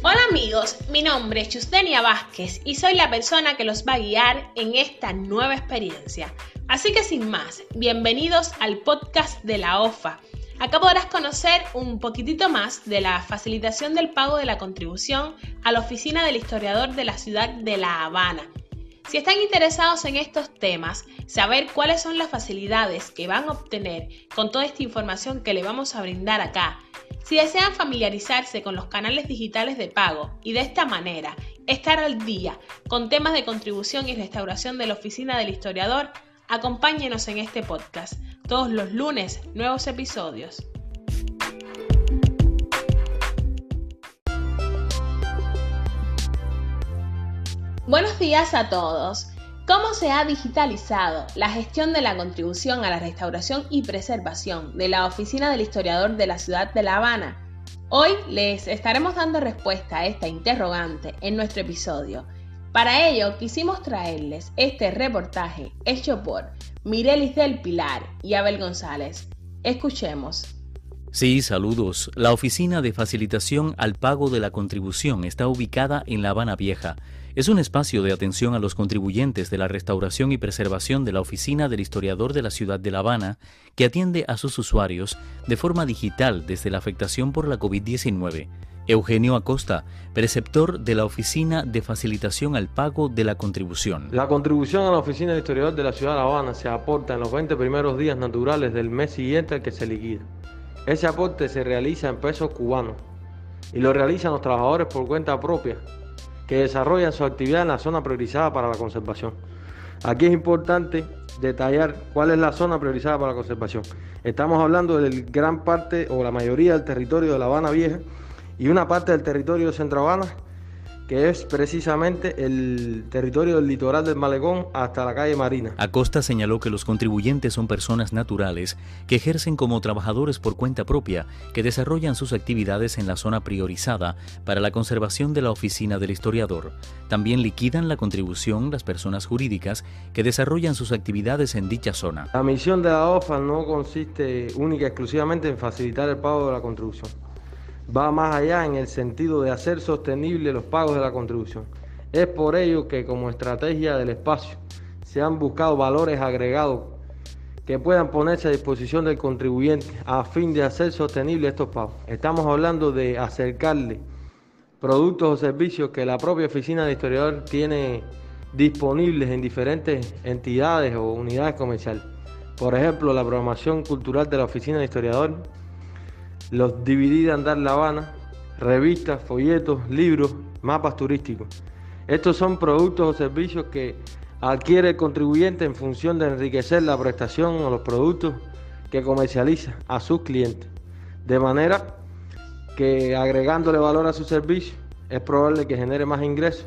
Hola amigos, mi nombre es Justenia Vázquez y soy la persona que los va a guiar en esta nueva experiencia. Así que sin más, bienvenidos al podcast de la OFA. Acá podrás conocer un poquitito más de la facilitación del pago de la contribución a la oficina del historiador de la ciudad de La Habana. Si están interesados en estos temas, saber cuáles son las facilidades que van a obtener con toda esta información que le vamos a brindar acá, si desean familiarizarse con los canales digitales de pago y de esta manera estar al día con temas de contribución y restauración de la oficina del historiador, acompáñenos en este podcast. Todos los lunes, nuevos episodios. Buenos días a todos. ¿Cómo se ha digitalizado la gestión de la contribución a la restauración y preservación de la Oficina del Historiador de la Ciudad de La Habana? Hoy les estaremos dando respuesta a esta interrogante en nuestro episodio. Para ello quisimos traerles este reportaje hecho por Mirelis del Pilar y Abel González. Escuchemos. Sí, saludos. La Oficina de Facilitación al Pago de la Contribución está ubicada en La Habana Vieja es un espacio de atención a los contribuyentes de la restauración y preservación de la Oficina del Historiador de la Ciudad de La Habana, que atiende a sus usuarios de forma digital desde la afectación por la COVID-19. Eugenio Acosta, preceptor de la Oficina de Facilitación al Pago de la Contribución. La contribución a la Oficina del Historiador de la Ciudad de La Habana se aporta en los 20 primeros días naturales del mes siguiente al que se liquida. Ese aporte se realiza en pesos cubanos y lo realizan los trabajadores por cuenta propia que desarrollan su actividad en la zona priorizada para la conservación. Aquí es importante detallar cuál es la zona priorizada para la conservación. Estamos hablando de gran parte o la mayoría del territorio de La Habana Vieja y una parte del territorio de Centro Habana que es precisamente el territorio del litoral del Malecón hasta la calle Marina. Acosta señaló que los contribuyentes son personas naturales que ejercen como trabajadores por cuenta propia, que desarrollan sus actividades en la zona priorizada para la conservación de la oficina del historiador. También liquidan la contribución las personas jurídicas que desarrollan sus actividades en dicha zona. La misión de la OFA no consiste única y exclusivamente en facilitar el pago de la contribución va más allá en el sentido de hacer sostenible los pagos de la contribución. Es por ello que como estrategia del espacio se han buscado valores agregados que puedan ponerse a disposición del contribuyente a fin de hacer sostenible estos pagos. Estamos hablando de acercarle productos o servicios que la propia oficina de historiador tiene disponibles en diferentes entidades o unidades comerciales. Por ejemplo, la programación cultural de la oficina de historiador los DVD de Andar La Habana, revistas, folletos, libros, mapas turísticos. Estos son productos o servicios que adquiere el contribuyente en función de enriquecer la prestación o los productos que comercializa a sus clientes. De manera que agregándole valor a su servicio es probable que genere más ingresos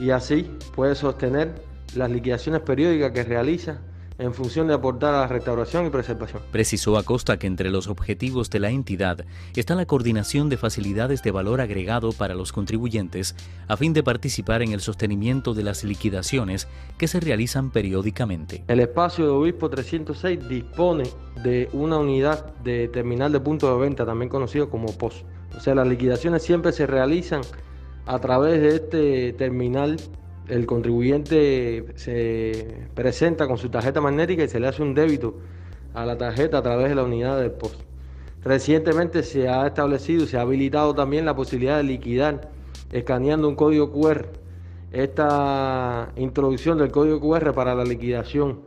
y así puede sostener las liquidaciones periódicas que realiza en función de aportar a la restauración y preservación. Precisó Acosta que entre los objetivos de la entidad está la coordinación de facilidades de valor agregado para los contribuyentes a fin de participar en el sostenimiento de las liquidaciones que se realizan periódicamente. El espacio de Obispo 306 dispone de una unidad de terminal de punto de venta, también conocido como POS. O sea, las liquidaciones siempre se realizan a través de este terminal el contribuyente se presenta con su tarjeta magnética y se le hace un débito a la tarjeta a través de la unidad del POS. Recientemente se ha establecido, se ha habilitado también la posibilidad de liquidar escaneando un código QR. Esta introducción del código QR para la liquidación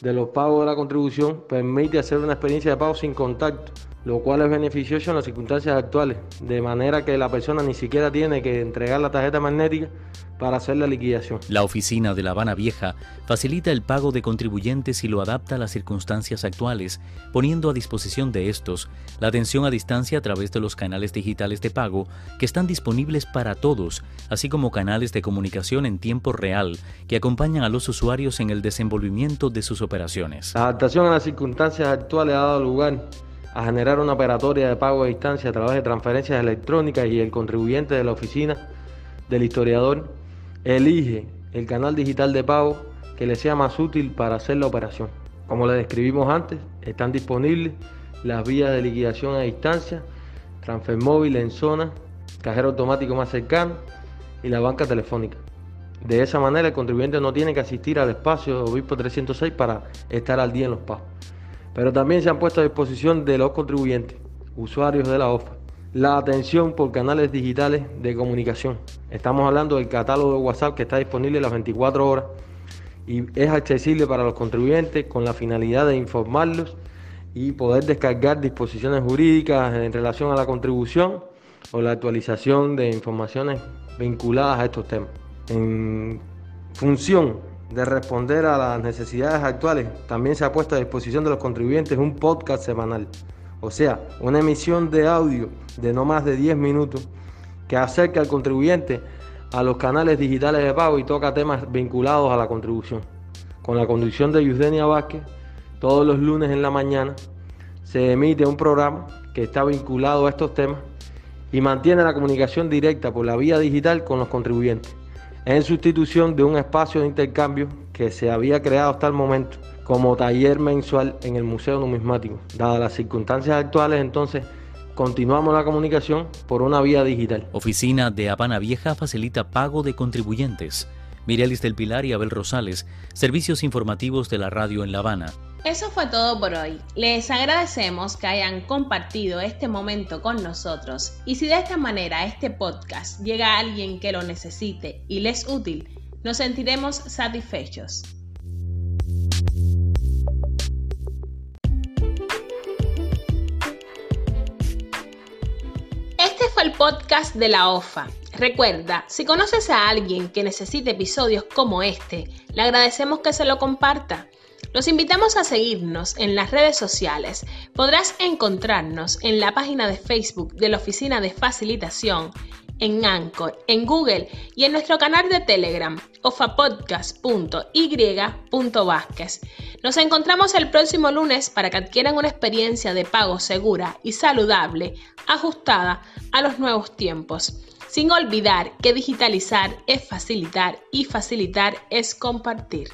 de los pagos de la contribución permite hacer una experiencia de pago sin contacto lo cual es beneficioso en las circunstancias actuales, de manera que la persona ni siquiera tiene que entregar la tarjeta magnética para hacer la liquidación. La oficina de La Habana Vieja facilita el pago de contribuyentes y lo adapta a las circunstancias actuales, poniendo a disposición de estos la atención a distancia a través de los canales digitales de pago que están disponibles para todos, así como canales de comunicación en tiempo real que acompañan a los usuarios en el desenvolvimiento de sus operaciones. La adaptación a las circunstancias actuales ha dado lugar a generar una operatoria de pago a distancia a través de transferencias electrónicas y el contribuyente de la oficina del historiador elige el canal digital de pago que le sea más útil para hacer la operación. Como le describimos antes, están disponibles las vías de liquidación a distancia, transfer móvil en zona cajero automático más cercano y la banca telefónica. De esa manera el contribuyente no tiene que asistir al espacio Obispo 306 para estar al día en los pagos. Pero también se han puesto a disposición de los contribuyentes, usuarios de la OFA, la atención por canales digitales de comunicación. Estamos hablando del catálogo de WhatsApp que está disponible las 24 horas y es accesible para los contribuyentes con la finalidad de informarlos y poder descargar disposiciones jurídicas en relación a la contribución o la actualización de informaciones vinculadas a estos temas. En función de responder a las necesidades actuales, también se ha puesto a disposición de los contribuyentes un podcast semanal, o sea, una emisión de audio de no más de 10 minutos que acerca al contribuyente a los canales digitales de pago y toca temas vinculados a la contribución. Con la conducción de Yusdenia Vázquez, todos los lunes en la mañana se emite un programa que está vinculado a estos temas y mantiene la comunicación directa por la vía digital con los contribuyentes, en sustitución de un espacio de intercambio que se había creado hasta el momento como taller mensual en el Museo Numismático. Dadas las circunstancias actuales, entonces continuamos la comunicación por una vía digital. Oficina de Habana Vieja facilita pago de contribuyentes. Mirelis del Pilar y Abel Rosales, servicios informativos de la radio en La Habana. Eso fue todo por hoy. Les agradecemos que hayan compartido este momento con nosotros y si de esta manera este podcast llega a alguien que lo necesite y les útil, nos sentiremos satisfechos. el podcast de la OFA. Recuerda, si conoces a alguien que necesite episodios como este, le agradecemos que se lo comparta. Los invitamos a seguirnos en las redes sociales. Podrás encontrarnos en la página de Facebook de la Oficina de Facilitación en Anchor, en Google y en nuestro canal de Telegram, ofapodcast.y.vázquez. Nos encontramos el próximo lunes para que adquieran una experiencia de pago segura y saludable, ajustada a los nuevos tiempos. Sin olvidar que digitalizar es facilitar y facilitar es compartir.